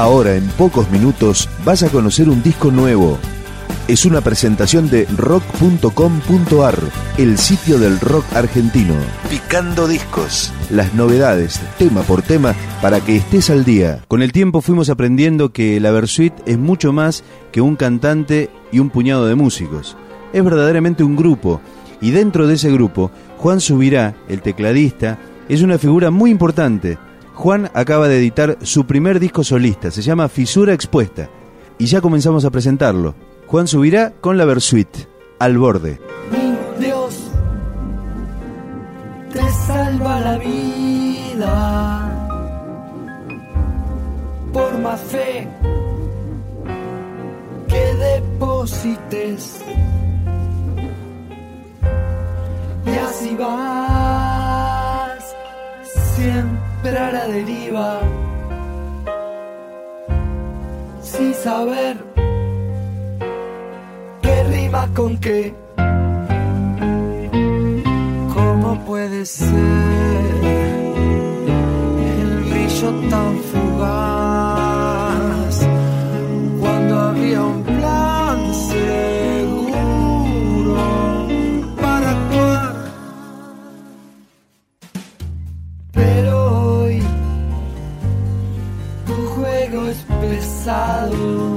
Ahora, en pocos minutos, vas a conocer un disco nuevo. Es una presentación de rock.com.ar, el sitio del rock argentino. Picando discos. Las novedades, tema por tema, para que estés al día. Con el tiempo fuimos aprendiendo que la Versuit es mucho más que un cantante y un puñado de músicos. Es verdaderamente un grupo. Y dentro de ese grupo, Juan Subirá, el tecladista, es una figura muy importante. Juan acaba de editar su primer disco solista, se llama Fisura Expuesta. Y ya comenzamos a presentarlo. Juan subirá con la Versuit, al borde. Mi Dios te salva la vida por más fe que deposites. Y así vas siempre a la deriva sin saber con qué. ¿Cómo puede ser el brillo tan fugaz pesado.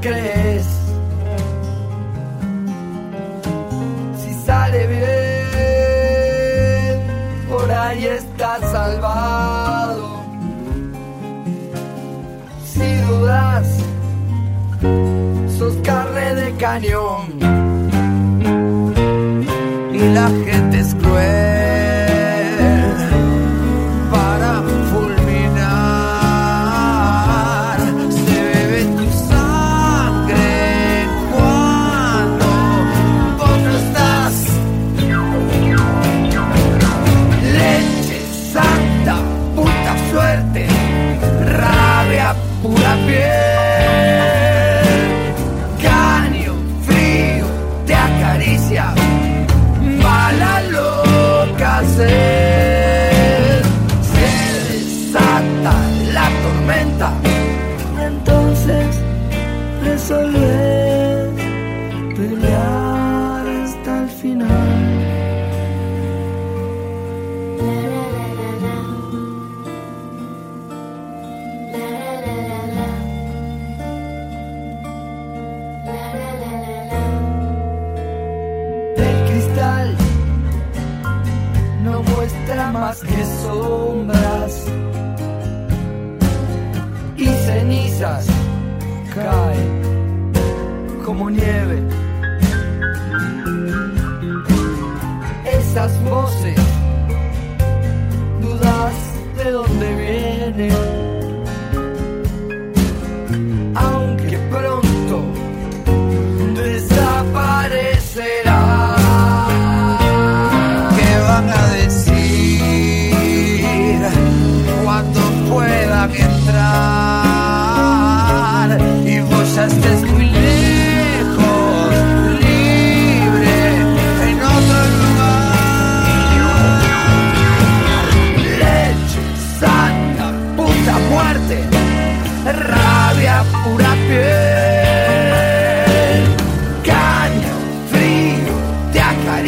crees. Si sale bien, por ahí está salvado. Si dudas, sos carne de cañón. Y la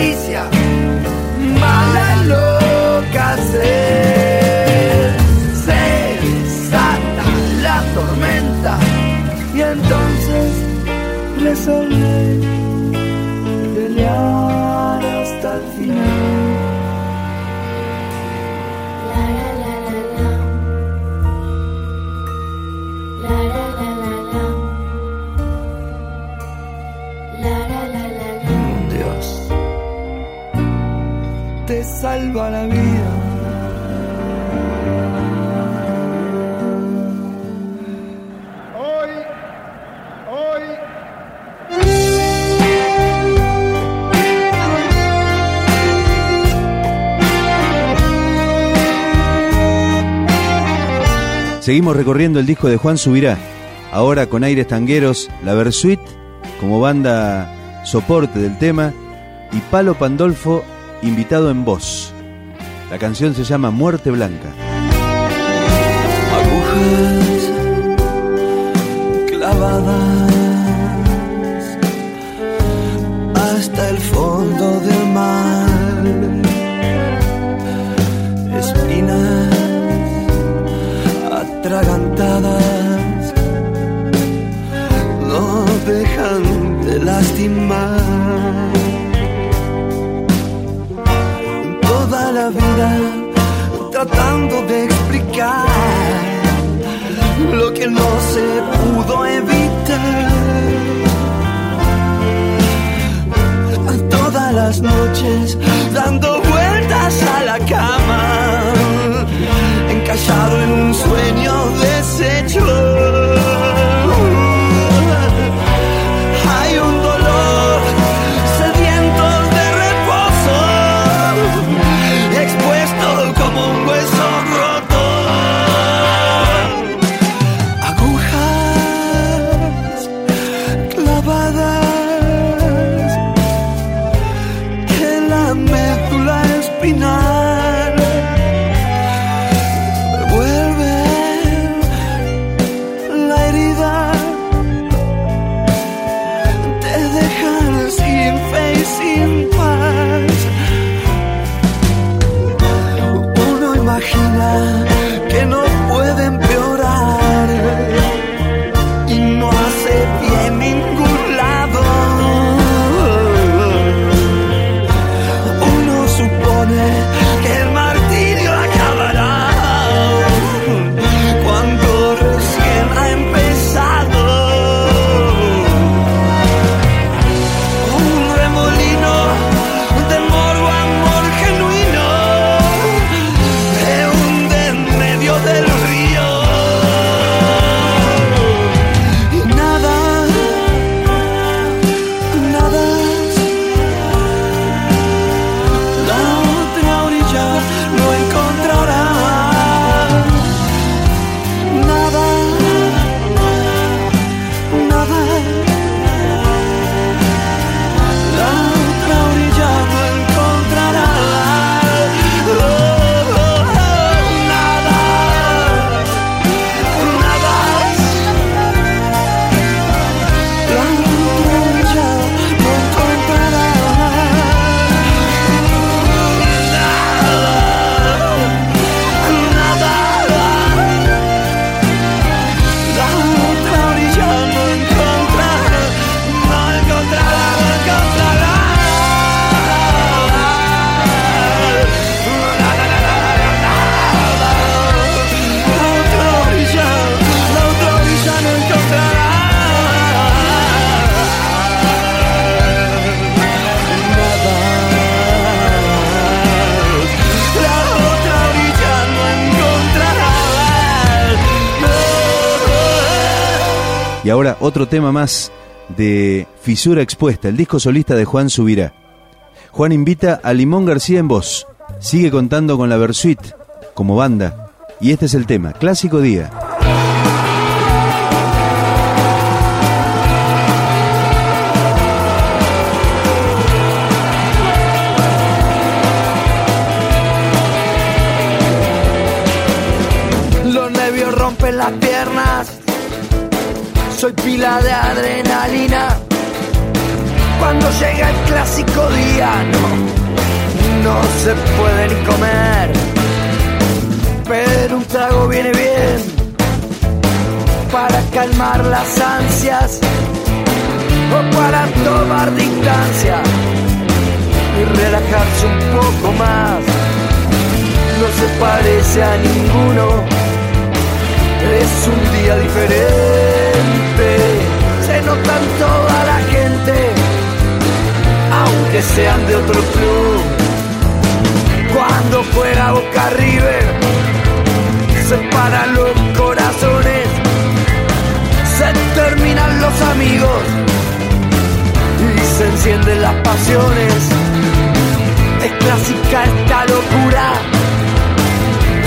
Alicia. Salva la vida. Hoy, hoy. Seguimos recorriendo el disco de Juan Subirá, ahora con aires tangueros, la Versuit como banda soporte del tema y Palo Pandolfo invitado en voz. La canción se llama Muerte Blanca. Agujas las otro tema más de Fisura Expuesta, el disco solista de Juan Subirá. Juan invita a Limón García en voz. Sigue contando con la Versuit como banda. Y este es el tema, Clásico Día. Pila de adrenalina. Cuando llega el clásico día, no, no se puede ni comer. Pero un trago viene bien para calmar las ansias o para tomar distancia y relajarse un poco más no se parece a ninguno. Es un día diferente, se nota en toda la gente, aunque sean de otro club. Cuando juega Boca River, se paran los corazones, se terminan los amigos y se encienden las pasiones. Es clásica esta locura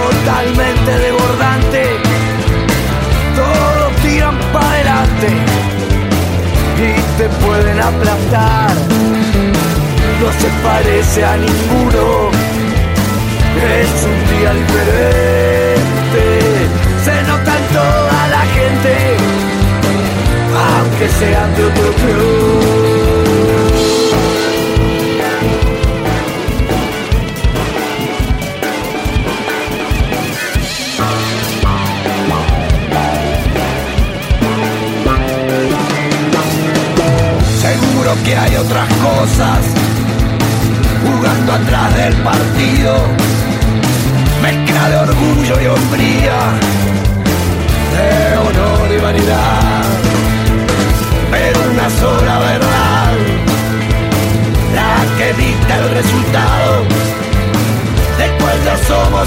totalmente desbordante. Todos tiran para adelante te pueden aplastar. No se parece a ninguno. Es un día diferente, se nota en toda la gente, aunque sean de otro club.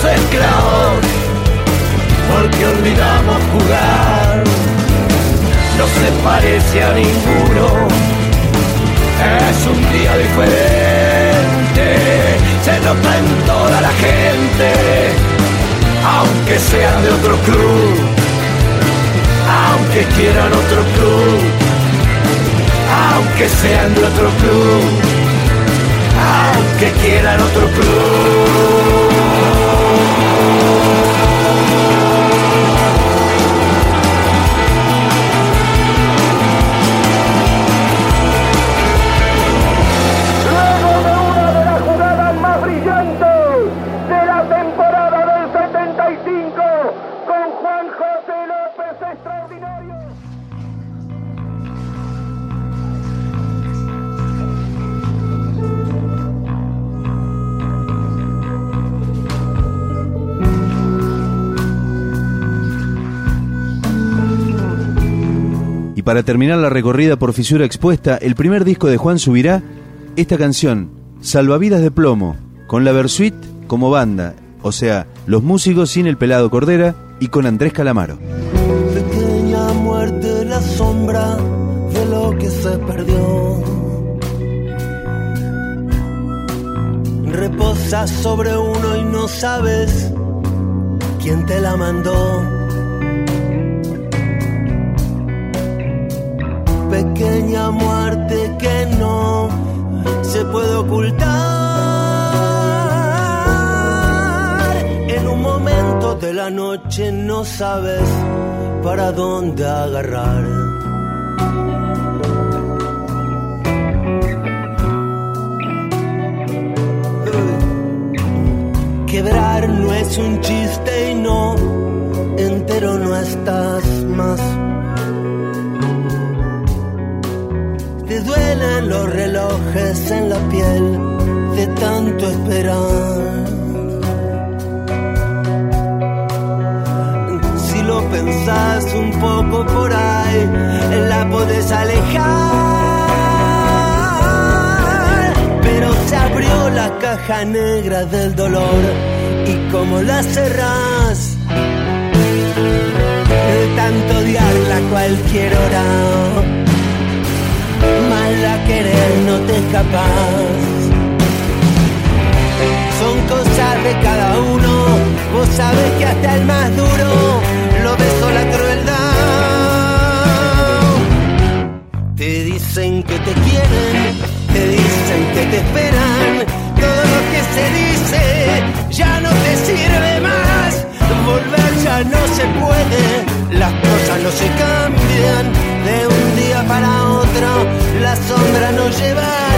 Somos esclavos, porque olvidamos jugar. No se parece a ninguno es un día diferente, se nota en toda la gente, aunque sean de otro club, aunque quieran otro club, aunque sean de otro club, aunque quieran otro club. Para terminar la recorrida por Fisura Expuesta, el primer disco de Juan subirá esta canción, Salvavidas de Plomo, con la Versuit como banda, o sea, los músicos sin el pelado Cordera y con Andrés Calamaro. Pequeña muerte, la sombra de lo que se perdió. Reposas sobre uno y no sabes quién te la mandó pequeña muerte que no se puede ocultar. En un momento de la noche no sabes para dónde agarrar. Quebrar no es un chiste y no, entero no estás más. Duelen los relojes en la piel de tanto esperar. Si lo pensás un poco por ahí, la podés alejar. Pero se abrió la caja negra del dolor y como la cerrás, de tanto odiarla a cualquier hora a querer no te escapas. Son cosas de cada uno, vos sabes que hasta el más duro lo besó la crueldad. Te dicen que te quieren, te dicen que te esperan, todo lo que se dice ya no te sirve más. Volver ya no se puede, las cosas no se cambian llevar.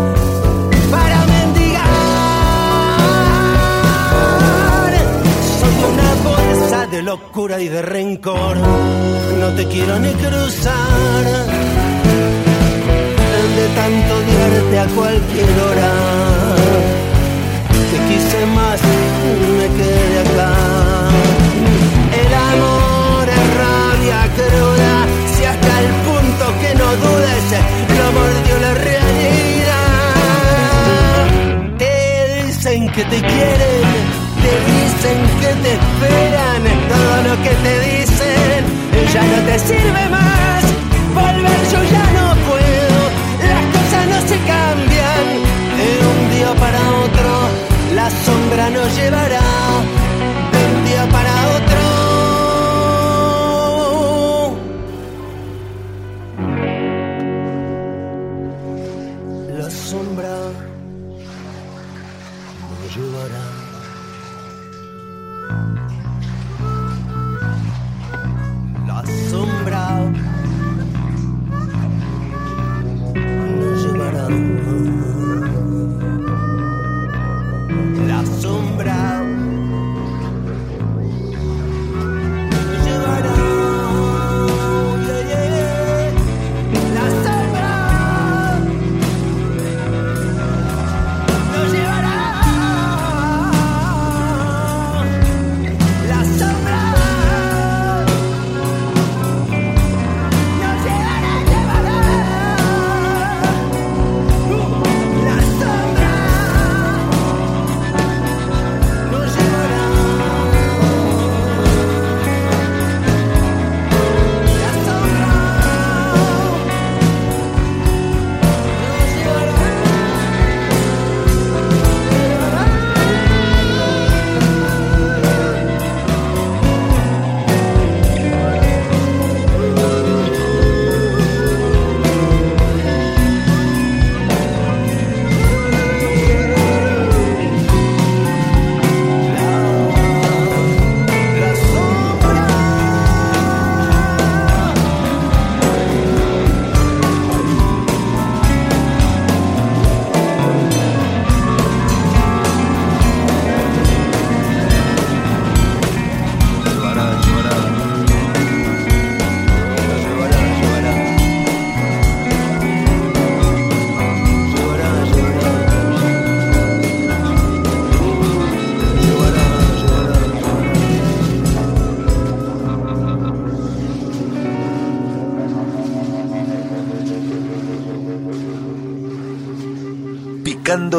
locura y de rencor. No te quiero ni cruzar. De tanto odiarte a cualquier hora. Te quise más, me quedé acá. El amor es rabia cruda. Si hasta el punto que no dudes lo mordió la realidad. Te dicen que te quieren, te dicen que te esperan. Lo que te dicen ya no te sirve más. Volver yo ya no puedo, las cosas no se cambian. De un día para otro, la sombra nos llevará.